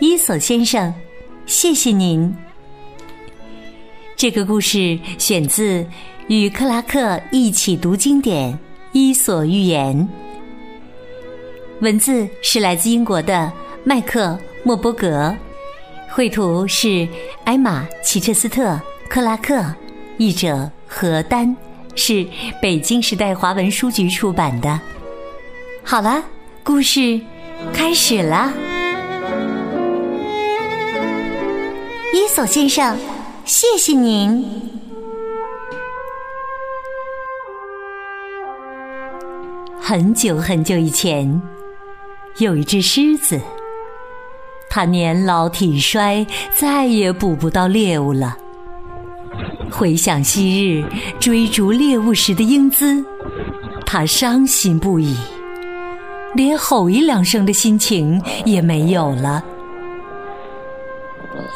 伊索先生》，谢谢您。这个故事选自《与克拉克一起读经典：伊索寓言》。文字是来自英国的麦克莫伯格，绘图是艾玛齐彻斯特克拉克，译者何丹，是北京时代华文书局出版的。好了，故事开始了。伊索先生，谢谢您。很久很久以前。有一只狮子，它年老体衰，再也捕不到猎物了。回想昔日追逐猎物时的英姿，它伤心不已，连吼一两声的心情也没有了。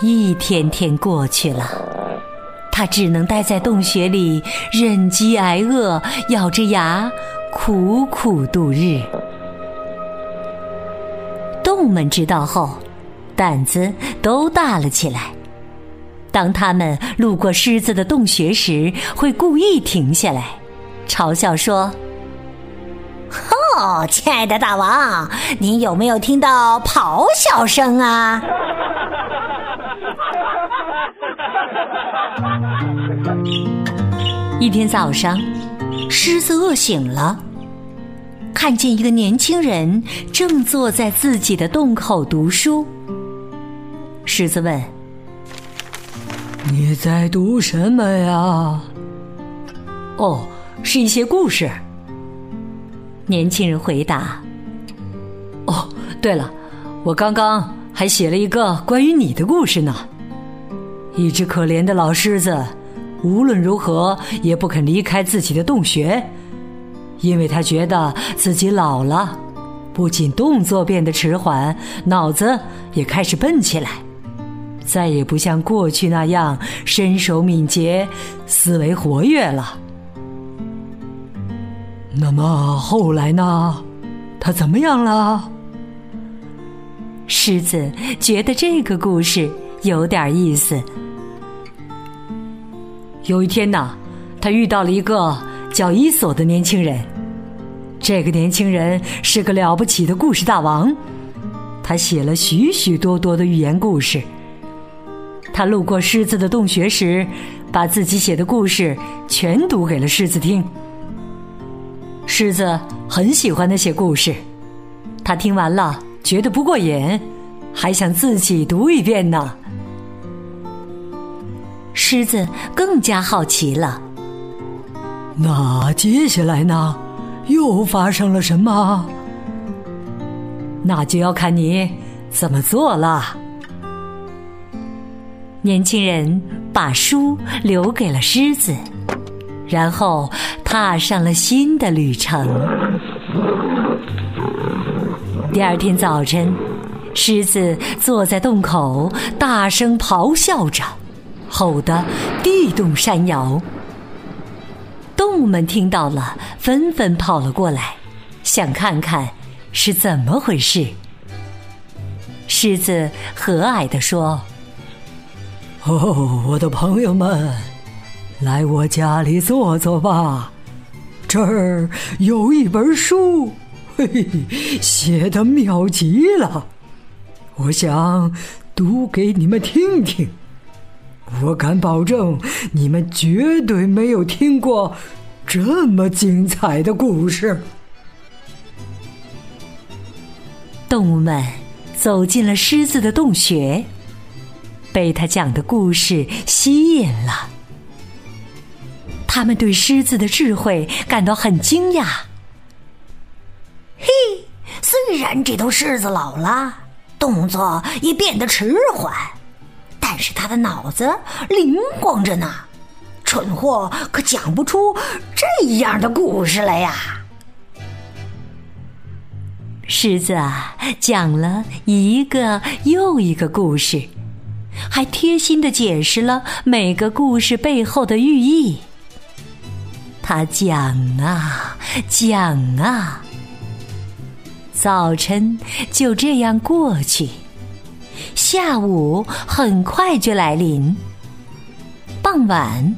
一天天过去了，它只能待在洞穴里，忍饥挨饿，咬着牙，苦苦度日。动物们知道后，胆子都大了起来。当他们路过狮子的洞穴时，会故意停下来，嘲笑说：“哦，亲爱的大王，您有没有听到咆哮声啊？” 一天早上，狮子饿醒了。看见一个年轻人正坐在自己的洞口读书，狮子问：“你在读什么呀？”“哦，是一些故事。”年轻人回答。“哦，对了，我刚刚还写了一个关于你的故事呢。一只可怜的老狮子，无论如何也不肯离开自己的洞穴。”因为他觉得自己老了，不仅动作变得迟缓，脑子也开始笨起来，再也不像过去那样身手敏捷、思维活跃了。那么后来呢？他怎么样了？狮子觉得这个故事有点意思。有一天呢，他遇到了一个叫伊索的年轻人。这个年轻人是个了不起的故事大王，他写了许许多多的寓言故事。他路过狮子的洞穴时，把自己写的故事全读给了狮子听。狮子很喜欢那些故事，他听完了觉得不过瘾，还想自己读一遍呢。狮子更加好奇了。那接下来呢？又发生了什么？那就要看你怎么做了。年轻人把书留给了狮子，然后踏上了新的旅程。第二天早晨，狮子坐在洞口，大声咆哮着，吼得地动山摇。动物们听到了，纷纷跑了过来，想看看是怎么回事。狮子和蔼地说：“哦，我的朋友们，来我家里坐坐吧，这儿有一本书，嘿嘿，写的妙极了，我想读给你们听听。我敢保证，你们绝对没有听过。”这么精彩的故事！动物们走进了狮子的洞穴，被他讲的故事吸引了。他们对狮子的智慧感到很惊讶。嘿，虽然这头狮子老了，动作也变得迟缓，是他的脑子灵光着呢，蠢货可讲不出这样的故事来呀。狮子啊，讲了一个又一个故事，还贴心的解释了每个故事背后的寓意。他讲啊讲啊，早晨就这样过去，下午很快就来临，傍晚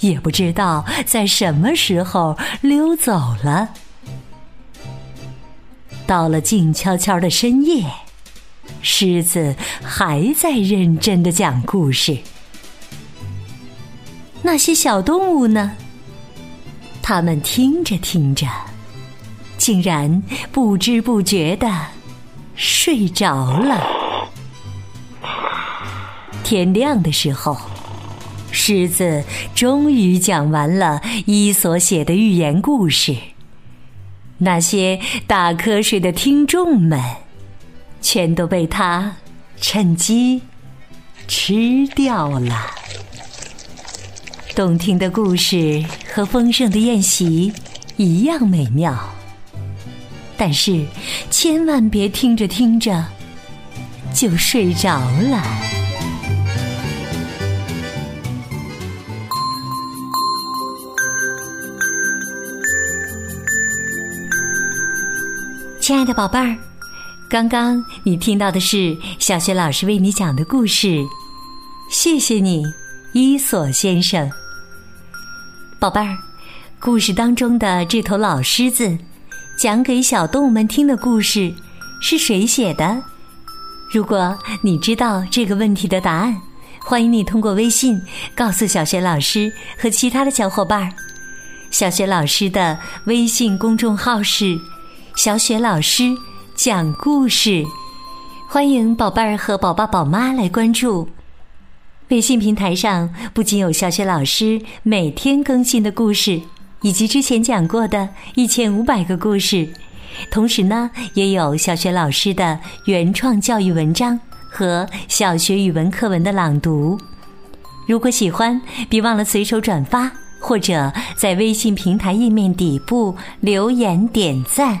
也不知道在什么时候溜走了。到了静悄悄的深夜，狮子还在认真的讲故事。那些小动物呢？它们听着听着，竟然不知不觉的睡着了。天亮的时候，狮子终于讲完了伊索写的寓言故事。那些打瞌睡的听众们，全都被他趁机吃掉了。动听的故事和丰盛的宴席一样美妙，但是千万别听着听着就睡着了。亲爱的宝贝儿，刚刚你听到的是小学老师为你讲的故事，谢谢你，伊索先生。宝贝儿，故事当中的这头老狮子讲给小动物们听的故事是谁写的？如果你知道这个问题的答案，欢迎你通过微信告诉小学老师和其他的小伙伴。小学老师的微信公众号是。小雪老师讲故事，欢迎宝贝儿和宝爸宝妈来关注。微信平台上不仅有小雪老师每天更新的故事，以及之前讲过的一千五百个故事，同时呢，也有小雪老师的原创教育文章和小学语文课文的朗读。如果喜欢，别忘了随手转发，或者在微信平台页面底部留言点赞。